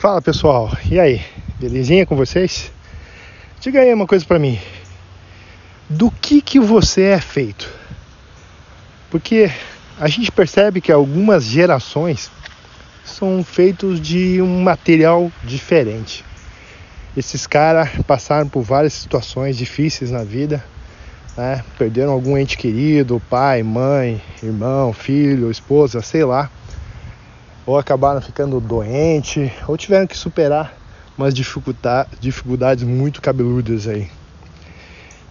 Fala pessoal, e aí? Belezinha com vocês? Diga aí uma coisa pra mim. Do que que você é feito? Porque a gente percebe que algumas gerações são feitos de um material diferente. Esses caras passaram por várias situações difíceis na vida, né? perderam algum ente querido, pai, mãe, irmão, filho, esposa, sei lá ou acabaram ficando doentes, ou tiveram que superar umas dificuldades muito cabeludas aí.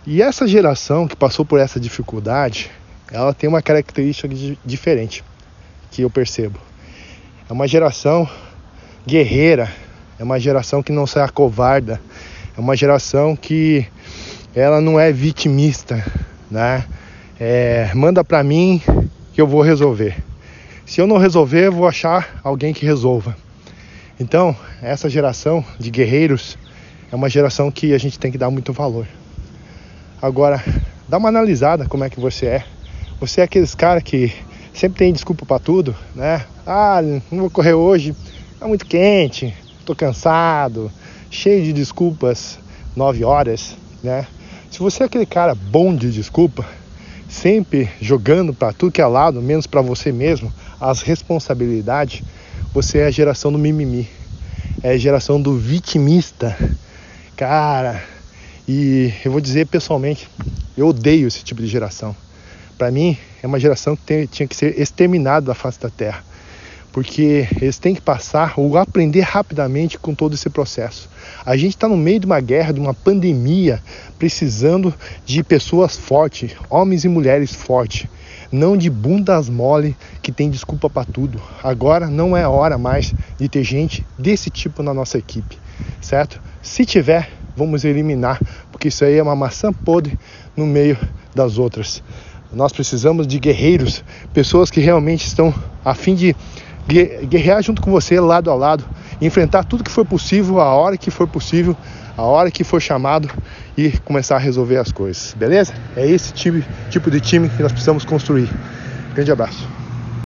E essa geração que passou por essa dificuldade, ela tem uma característica diferente que eu percebo. É uma geração guerreira, é uma geração que não se acovarda, é uma geração que ela não é vitimista, né? É, manda para mim que eu vou resolver. Se eu não resolver, vou achar alguém que resolva. Então, essa geração de guerreiros é uma geração que a gente tem que dar muito valor. Agora, dá uma analisada como é que você é. Você é aqueles cara que sempre tem desculpa para tudo, né? Ah, não vou correr hoje, é muito quente, tô cansado, cheio de desculpas, nove horas, né? Se você é aquele cara bom de desculpa, sempre jogando para tudo que é lado, menos para você mesmo, as responsabilidades, você é a geração do mimimi, é a geração do vitimista. Cara, e eu vou dizer pessoalmente, eu odeio esse tipo de geração. Para mim, é uma geração que tem, tinha que ser exterminada da face da terra porque eles têm que passar ou aprender rapidamente com todo esse processo. A gente está no meio de uma guerra, de uma pandemia, precisando de pessoas fortes, homens e mulheres fortes, não de bundas mole que tem desculpa para tudo. Agora não é hora mais de ter gente desse tipo na nossa equipe, certo? Se tiver, vamos eliminar, porque isso aí é uma maçã podre no meio das outras. Nós precisamos de guerreiros, pessoas que realmente estão a fim de guerrear junto com você, lado a lado, enfrentar tudo que for possível, a hora que for possível, a hora que for chamado e começar a resolver as coisas, beleza? É esse tipo, tipo de time que nós precisamos construir. Grande abraço.